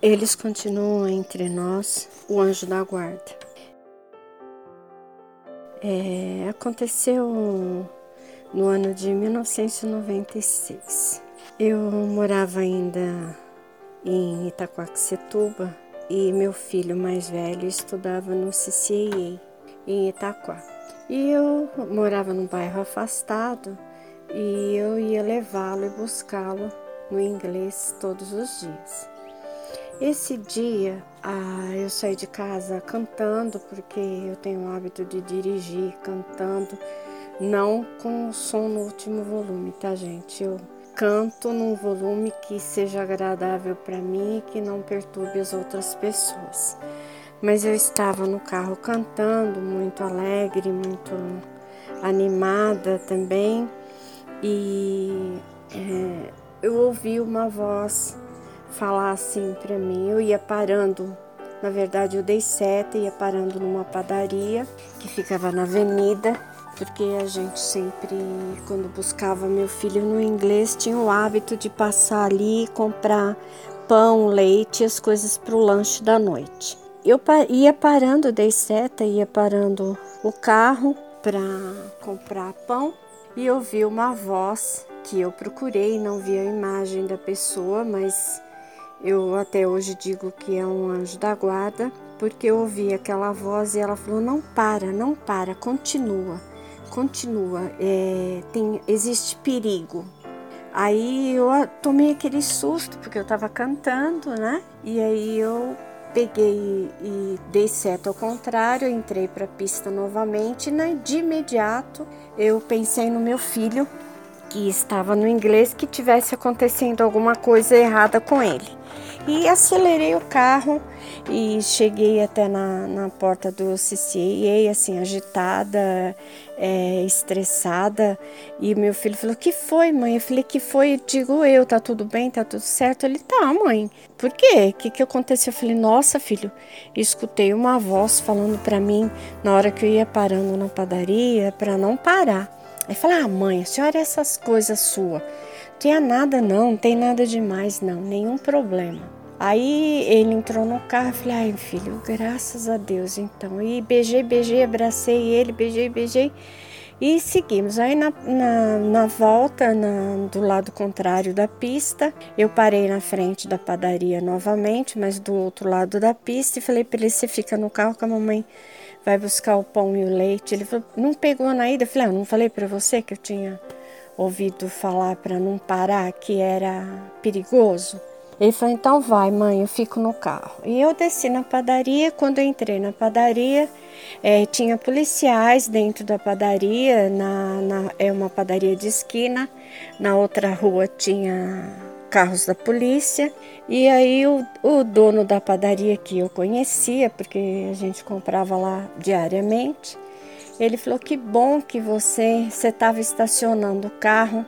eles continuam entre nós, o anjo da guarda. É, aconteceu no ano de 1996. Eu morava ainda em Itaquaquecetuba e meu filho mais velho estudava no CCA em Itaquá. E eu morava num bairro afastado e eu ia levá-lo e buscá-lo no inglês todos os dias. Esse dia ah, eu saí de casa cantando, porque eu tenho o hábito de dirigir cantando, não com o som no último volume, tá, gente? Eu canto num volume que seja agradável para mim e que não perturbe as outras pessoas. Mas eu estava no carro cantando, muito alegre, muito animada também, e é, eu ouvi uma voz falar assim para mim. Eu ia parando, na verdade eu dei seta, ia parando numa padaria que ficava na avenida, porque a gente sempre, quando buscava meu filho no inglês, tinha o hábito de passar ali e comprar pão, leite, as coisas para o lanche da noite. Eu ia parando, dei seta, ia parando o carro para comprar pão e ouvi uma voz que eu procurei, não vi a imagem da pessoa, mas eu até hoje digo que é um anjo da guarda, porque eu ouvi aquela voz e ela falou: não para, não para, continua, continua, é, tem, existe perigo. Aí eu tomei aquele susto, porque eu estava cantando, né? E aí eu peguei e dei certo ao contrário, entrei para a pista novamente e né, de imediato eu pensei no meu filho que estava no inglês que tivesse acontecendo alguma coisa errada com ele. E acelerei o carro e cheguei até na, na porta do CCA, assim, agitada, é, estressada. E meu filho falou: Que foi, mãe? Eu falei: Que foi? Digo eu, tá tudo bem, tá tudo certo? Ele: Tá, mãe. Por quê? O que, que aconteceu? Eu falei: Nossa, filho, escutei uma voz falando para mim na hora que eu ia parando na padaria para não parar. Aí falei: Ah, mãe, a senhora é essas coisas suas. Não tinha nada, não, não tem nada demais, não, nenhum problema. Aí ele entrou no carro e falei, ai filho, graças a Deus então. E beijei, beijei, abracei ele, beijei, beijei e seguimos. Aí na, na, na volta, na, do lado contrário da pista, eu parei na frente da padaria novamente, mas do outro lado da pista, e falei para ele: você fica no carro que a mamãe vai buscar o pão e o leite. Ele falou: não pegou na ida? Eu falei: ah, não falei para você que eu tinha ouvido falar para não parar, que era perigoso? Ele falou: então vai, mãe, eu fico no carro. E eu desci na padaria. Quando eu entrei na padaria, é, tinha policiais dentro da padaria. Na, na, é uma padaria de esquina. Na outra rua tinha carros da polícia. E aí o, o dono da padaria que eu conhecia, porque a gente comprava lá diariamente, ele falou: que bom que você estava estacionando o carro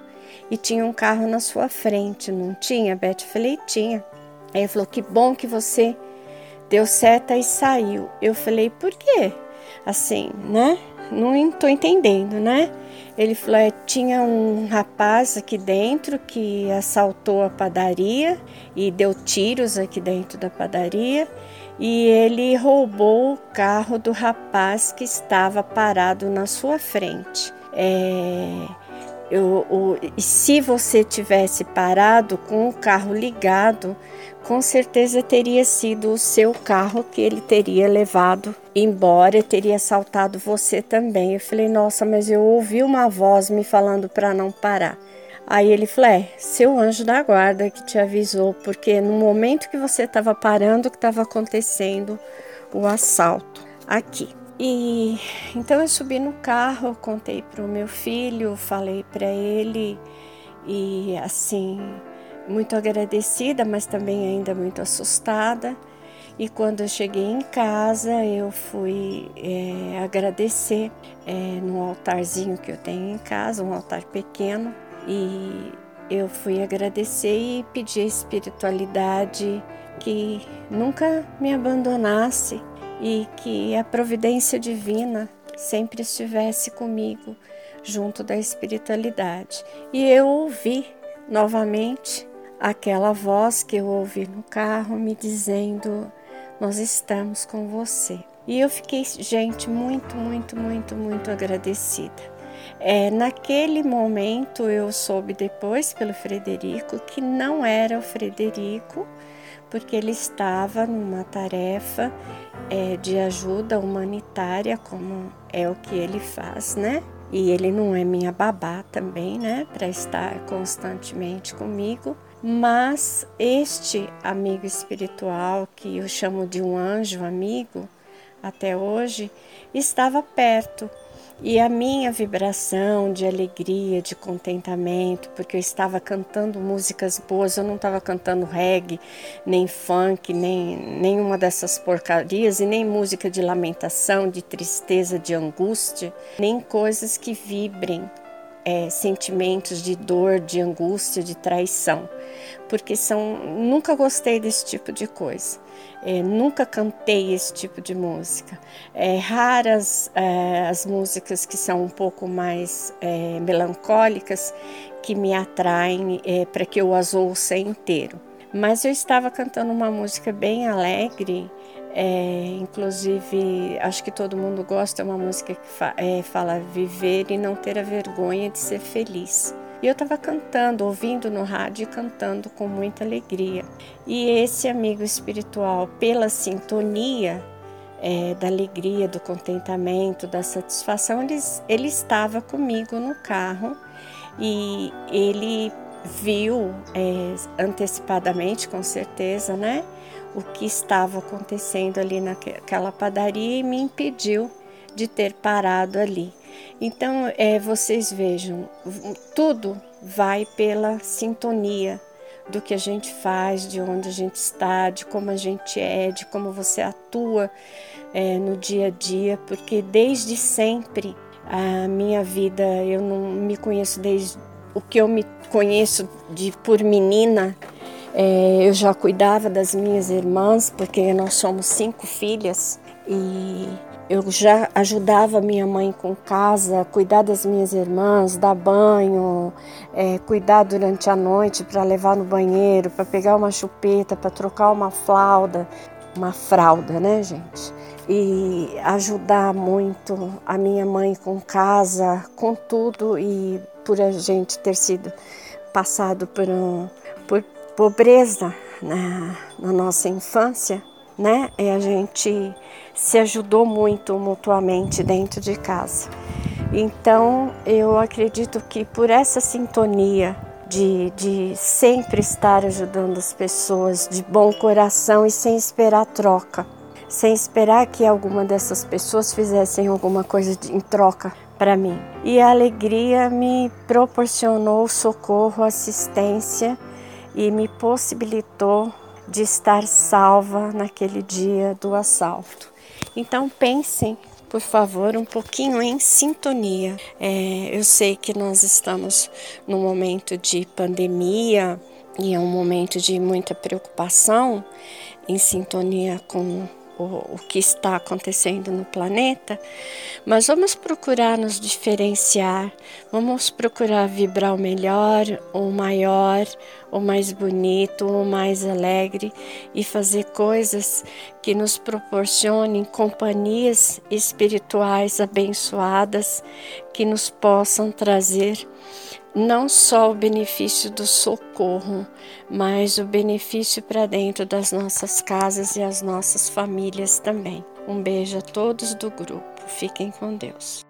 e tinha um carro na sua frente, não tinha, Beth? Falei, tinha. Aí ele falou, que bom que você deu seta e saiu. Eu falei, por quê? Assim, né? Não estou entendendo, né? Ele falou, é, tinha um rapaz aqui dentro que assaltou a padaria e deu tiros aqui dentro da padaria e ele roubou o carro do rapaz que estava parado na sua frente. É, eu, eu, se você tivesse parado com o carro ligado, com certeza teria sido o seu carro que ele teria levado embora, teria assaltado você também. Eu falei, nossa, mas eu ouvi uma voz me falando para não parar. Aí ele falou: é, seu anjo da guarda que te avisou, porque no momento que você estava parando, que estava acontecendo o assalto aqui. E então eu subi no carro, contei para o meu filho, falei para ele e assim muito agradecida, mas também ainda muito assustada. E quando eu cheguei em casa, eu fui é, agradecer é, no altarzinho que eu tenho em casa, um altar pequeno, e eu fui agradecer e pedir a espiritualidade que nunca me abandonasse e que a providência divina sempre estivesse comigo junto da espiritualidade. E eu ouvi novamente aquela voz que eu ouvi no carro me dizendo: Nós estamos com você. E eu fiquei, gente, muito, muito, muito, muito agradecida. É, naquele momento eu soube depois pelo Frederico que não era o Frederico, porque ele estava numa tarefa é, de ajuda humanitária, como é o que ele faz, né? E ele não é minha babá também, né? Para estar constantemente comigo. Mas este amigo espiritual, que eu chamo de um anjo amigo até hoje, estava perto e a minha vibração de alegria, de contentamento, porque eu estava cantando músicas boas, eu não estava cantando reggae, nem funk, nem nenhuma dessas porcarias, e nem música de lamentação, de tristeza, de angústia, nem coisas que vibrem é, sentimentos de dor, de angústia, de traição, porque são nunca gostei desse tipo de coisa. É, nunca cantei esse tipo de música. É, raras é, as músicas que são um pouco mais é, melancólicas que me atraem é, para que eu as ouça inteiro. Mas eu estava cantando uma música bem alegre, é, inclusive acho que todo mundo gosta, é uma música que fa fala viver e não ter a vergonha de ser feliz. E eu estava cantando, ouvindo no rádio e cantando com muita alegria. E esse amigo espiritual, pela sintonia é, da alegria, do contentamento, da satisfação, ele, ele estava comigo no carro e ele viu é, antecipadamente, com certeza, né, o que estava acontecendo ali naquela padaria e me impediu de ter parado ali. Então, é, vocês vejam, tudo vai pela sintonia do que a gente faz, de onde a gente está, de como a gente é, de como você atua é, no dia a dia, porque desde sempre a minha vida, eu não me conheço desde o que eu me conheço de por menina, é, eu já cuidava das minhas irmãs, porque nós somos cinco filhas e eu já ajudava minha mãe com casa, cuidar das minhas irmãs, dar banho, é, cuidar durante a noite para levar no banheiro, para pegar uma chupeta, para trocar uma flauda, uma fralda, né, gente? E ajudar muito a minha mãe com casa, com tudo e por a gente ter sido passado por, um, por pobreza na, na nossa infância, né? E a gente se ajudou muito mutuamente dentro de casa. Então, eu acredito que por essa sintonia de, de sempre estar ajudando as pessoas de bom coração e sem esperar troca, sem esperar que alguma dessas pessoas fizessem alguma coisa de, em troca para mim. E a alegria me proporcionou socorro, assistência e me possibilitou de estar salva naquele dia do assalto. Então pensem, por favor, um pouquinho em sintonia. É, eu sei que nós estamos num momento de pandemia e é um momento de muita preocupação em sintonia com o, o que está acontecendo no planeta, mas vamos procurar nos diferenciar, vamos procurar vibrar o melhor, o maior, o mais bonito, o mais alegre e fazer coisas que nos proporcionem companhias espirituais abençoadas que nos possam trazer não só o benefício do socorro, mas o benefício para dentro das nossas casas e as nossas famílias também. Um beijo a todos do grupo. Fiquem com Deus.